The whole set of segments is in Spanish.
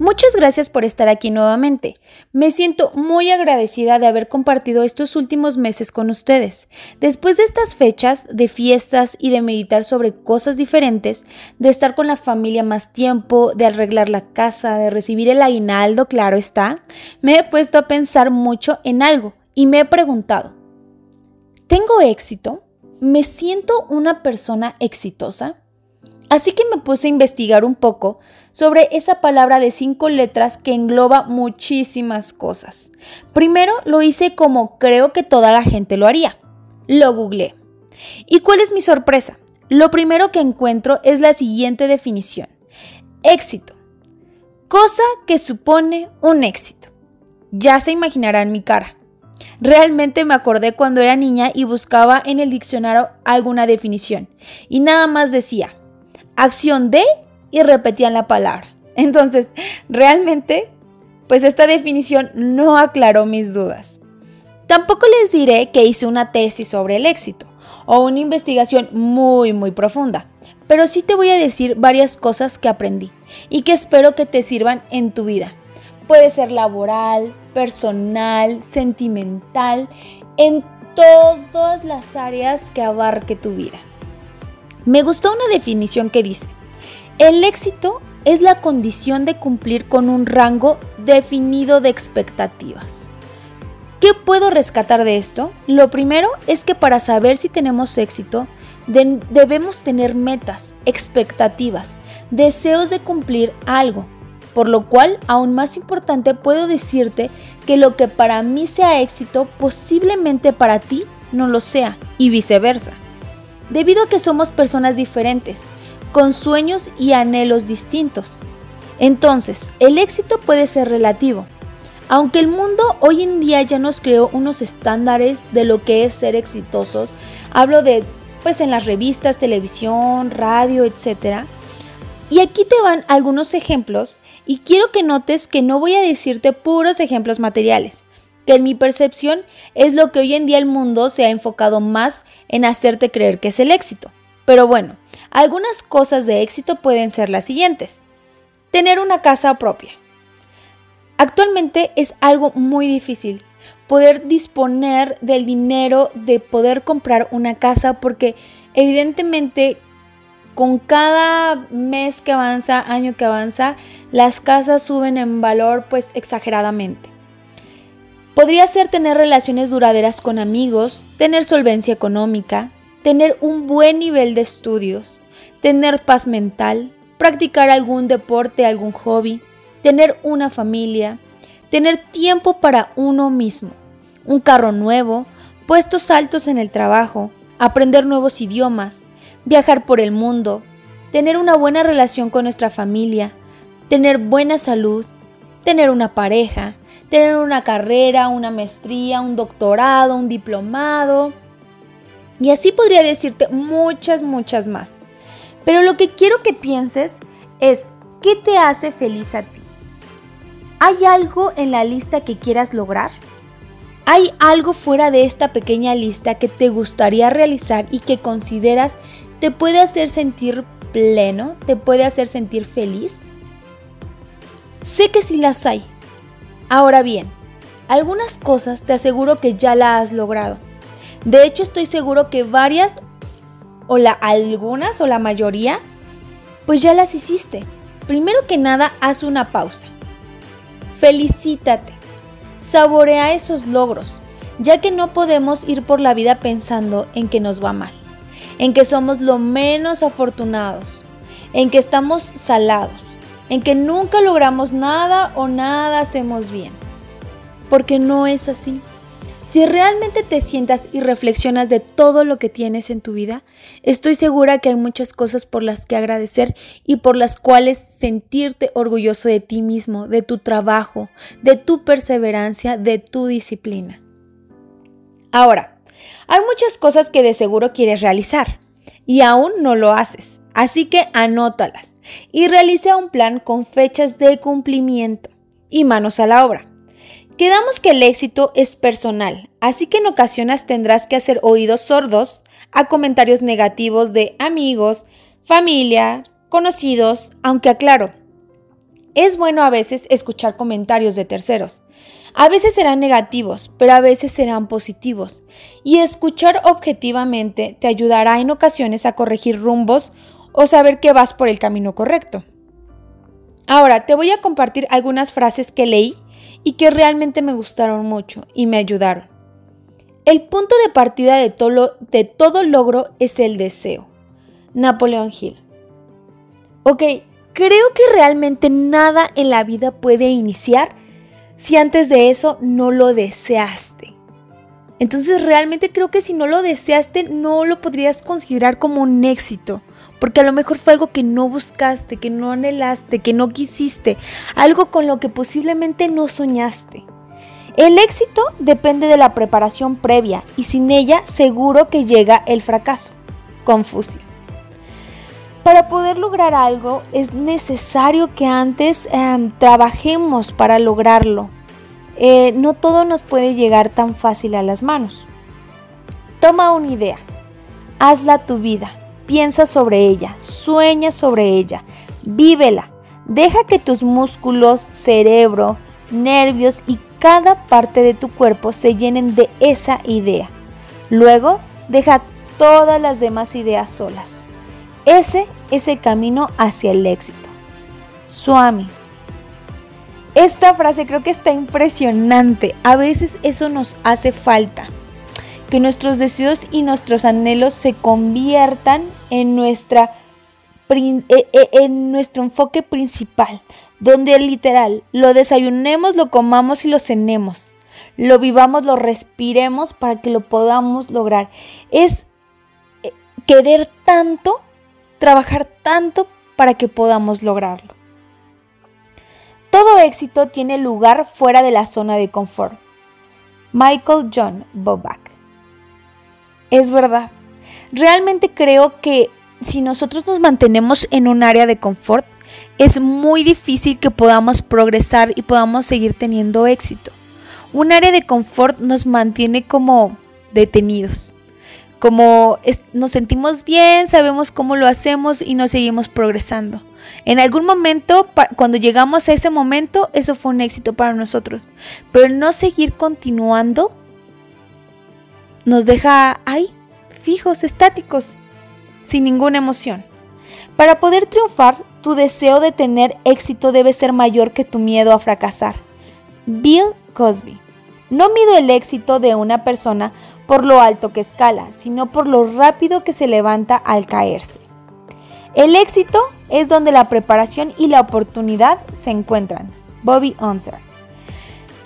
Muchas gracias por estar aquí nuevamente. Me siento muy agradecida de haber compartido estos últimos meses con ustedes. Después de estas fechas de fiestas y de meditar sobre cosas diferentes, de estar con la familia más tiempo, de arreglar la casa, de recibir el aguinaldo, claro está, me he puesto a pensar mucho en algo y me he preguntado, ¿tengo éxito? ¿Me siento una persona exitosa? Así que me puse a investigar un poco sobre esa palabra de cinco letras que engloba muchísimas cosas. Primero lo hice como creo que toda la gente lo haría. Lo googleé. ¿Y cuál es mi sorpresa? Lo primero que encuentro es la siguiente definición. Éxito. Cosa que supone un éxito. Ya se imaginarán mi cara. Realmente me acordé cuando era niña y buscaba en el diccionario alguna definición. Y nada más decía, acción de y repetían la palabra. Entonces, realmente, pues esta definición no aclaró mis dudas. Tampoco les diré que hice una tesis sobre el éxito o una investigación muy, muy profunda, pero sí te voy a decir varias cosas que aprendí y que espero que te sirvan en tu vida. Puede ser laboral, personal, sentimental, en todas las áreas que abarque tu vida. Me gustó una definición que dice, el éxito es la condición de cumplir con un rango definido de expectativas. ¿Qué puedo rescatar de esto? Lo primero es que para saber si tenemos éxito, debemos tener metas, expectativas, deseos de cumplir algo. Por lo cual, aún más importante, puedo decirte que lo que para mí sea éxito, posiblemente para ti no lo sea, y viceversa debido a que somos personas diferentes, con sueños y anhelos distintos. Entonces, el éxito puede ser relativo. Aunque el mundo hoy en día ya nos creó unos estándares de lo que es ser exitosos, hablo de pues en las revistas, televisión, radio, etc. Y aquí te van algunos ejemplos y quiero que notes que no voy a decirte puros ejemplos materiales, que en mi percepción es lo que hoy en día el mundo se ha enfocado más en hacerte creer que es el éxito. Pero bueno, algunas cosas de éxito pueden ser las siguientes. Tener una casa propia. Actualmente es algo muy difícil poder disponer del dinero de poder comprar una casa porque evidentemente con cada mes que avanza, año que avanza, las casas suben en valor pues exageradamente. Podría ser tener relaciones duraderas con amigos, tener solvencia económica, tener un buen nivel de estudios, tener paz mental, practicar algún deporte, algún hobby, tener una familia, tener tiempo para uno mismo, un carro nuevo, puestos altos en el trabajo, aprender nuevos idiomas, viajar por el mundo, tener una buena relación con nuestra familia, tener buena salud, tener una pareja, tener una carrera, una maestría, un doctorado, un diplomado. Y así podría decirte muchas, muchas más. Pero lo que quiero que pienses es, ¿qué te hace feliz a ti? ¿Hay algo en la lista que quieras lograr? ¿Hay algo fuera de esta pequeña lista que te gustaría realizar y que consideras te puede hacer sentir pleno, te puede hacer sentir feliz? Sé que sí las hay, Ahora bien, algunas cosas te aseguro que ya la has logrado. De hecho, estoy seguro que varias o la algunas o la mayoría pues ya las hiciste. Primero que nada, haz una pausa. Felicítate. Saborea esos logros, ya que no podemos ir por la vida pensando en que nos va mal, en que somos lo menos afortunados, en que estamos salados en que nunca logramos nada o nada hacemos bien. Porque no es así. Si realmente te sientas y reflexionas de todo lo que tienes en tu vida, estoy segura que hay muchas cosas por las que agradecer y por las cuales sentirte orgulloso de ti mismo, de tu trabajo, de tu perseverancia, de tu disciplina. Ahora, hay muchas cosas que de seguro quieres realizar y aún no lo haces. Así que anótalas y realiza un plan con fechas de cumplimiento y manos a la obra. Quedamos que el éxito es personal, así que en ocasiones tendrás que hacer oídos sordos a comentarios negativos de amigos, familia, conocidos, aunque aclaro, es bueno a veces escuchar comentarios de terceros. A veces serán negativos, pero a veces serán positivos. Y escuchar objetivamente te ayudará en ocasiones a corregir rumbos o saber que vas por el camino correcto. Ahora, te voy a compartir algunas frases que leí y que realmente me gustaron mucho y me ayudaron. El punto de partida de todo, de todo logro es el deseo. Napoleón Hill. Ok, creo que realmente nada en la vida puede iniciar si antes de eso no lo deseaste. Entonces realmente creo que si no lo deseaste no lo podrías considerar como un éxito. Porque a lo mejor fue algo que no buscaste, que no anhelaste, que no quisiste, algo con lo que posiblemente no soñaste. El éxito depende de la preparación previa y sin ella seguro que llega el fracaso. Confucio. Para poder lograr algo es necesario que antes em, trabajemos para lograrlo. Eh, no todo nos puede llegar tan fácil a las manos. Toma una idea, hazla tu vida, piensa sobre ella, sueña sobre ella, vívela. Deja que tus músculos, cerebro, nervios y cada parte de tu cuerpo se llenen de esa idea. Luego, deja todas las demás ideas solas. Ese es el camino hacia el éxito. Swami. Esta frase creo que está impresionante. A veces eso nos hace falta que nuestros deseos y nuestros anhelos se conviertan en, nuestra, e, e, en nuestro enfoque principal, donde literal lo desayunemos, lo comamos y lo cenemos, lo vivamos, lo respiremos para que lo podamos lograr. Es eh, querer tanto, trabajar tanto para que podamos lograrlo. Todo éxito tiene lugar fuera de la zona de confort. Michael John Bobak es verdad. Realmente creo que si nosotros nos mantenemos en un área de confort, es muy difícil que podamos progresar y podamos seguir teniendo éxito. Un área de confort nos mantiene como detenidos, como nos sentimos bien, sabemos cómo lo hacemos y nos seguimos progresando. En algún momento, cuando llegamos a ese momento, eso fue un éxito para nosotros, pero no seguir continuando nos deja ahí, fijos, estáticos, sin ninguna emoción. Para poder triunfar, tu deseo de tener éxito debe ser mayor que tu miedo a fracasar. Bill Cosby. No mido el éxito de una persona por lo alto que escala, sino por lo rápido que se levanta al caerse. El éxito es donde la preparación y la oportunidad se encuentran. Bobby Unser.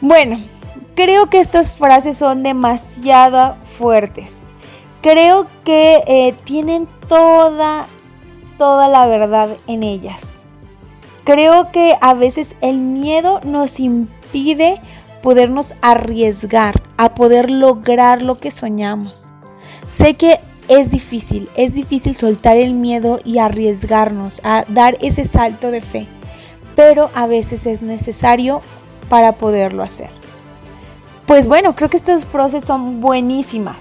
Bueno, Creo que estas frases son demasiado fuertes. Creo que eh, tienen toda, toda la verdad en ellas. Creo que a veces el miedo nos impide podernos arriesgar a poder lograr lo que soñamos. Sé que es difícil, es difícil soltar el miedo y arriesgarnos a dar ese salto de fe, pero a veces es necesario para poderlo hacer. Pues bueno, creo que estas frases son buenísimas.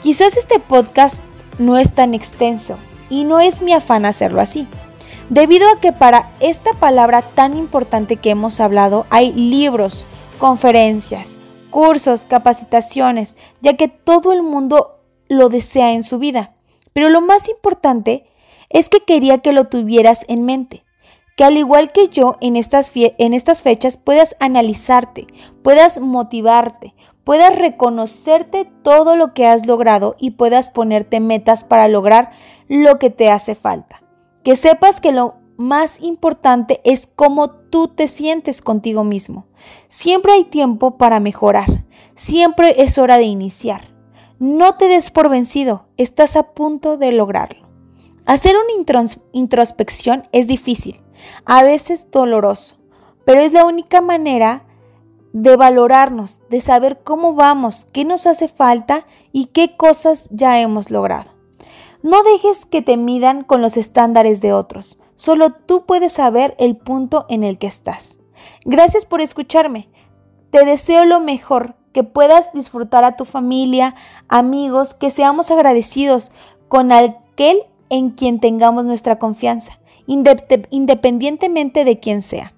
Quizás este podcast no es tan extenso y no es mi afán hacerlo así, debido a que para esta palabra tan importante que hemos hablado hay libros, conferencias, cursos, capacitaciones, ya que todo el mundo lo desea en su vida. Pero lo más importante es que quería que lo tuvieras en mente que al igual que yo en estas, en estas fechas puedas analizarte, puedas motivarte, puedas reconocerte todo lo que has logrado y puedas ponerte metas para lograr lo que te hace falta. Que sepas que lo más importante es cómo tú te sientes contigo mismo. Siempre hay tiempo para mejorar, siempre es hora de iniciar. No te des por vencido, estás a punto de lograrlo. Hacer una introspección es difícil, a veces doloroso, pero es la única manera de valorarnos, de saber cómo vamos, qué nos hace falta y qué cosas ya hemos logrado. No dejes que te midan con los estándares de otros, solo tú puedes saber el punto en el que estás. Gracias por escucharme. Te deseo lo mejor, que puedas disfrutar a tu familia, amigos, que seamos agradecidos con aquel en quien tengamos nuestra confianza, independientemente de quién sea.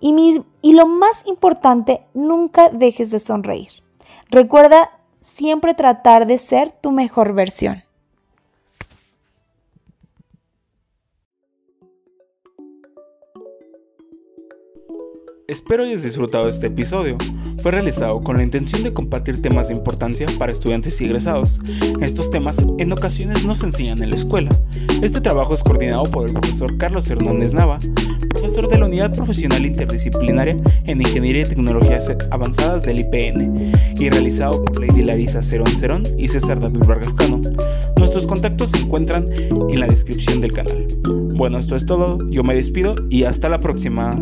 Y, y lo más importante, nunca dejes de sonreír. Recuerda siempre tratar de ser tu mejor versión. Espero hayas disfrutado este episodio. Fue realizado con la intención de compartir temas de importancia para estudiantes y egresados. Estos temas en ocasiones no se enseñan en la escuela. Este trabajo es coordinado por el profesor Carlos Hernández Nava, profesor de la Unidad Profesional Interdisciplinaria en Ingeniería y Tecnologías Avanzadas del IPN, y realizado por Lady Larisa Cerón Cerón y César David Vargascano. Nuestros contactos se encuentran en la descripción del canal. Bueno, esto es todo, yo me despido y hasta la próxima.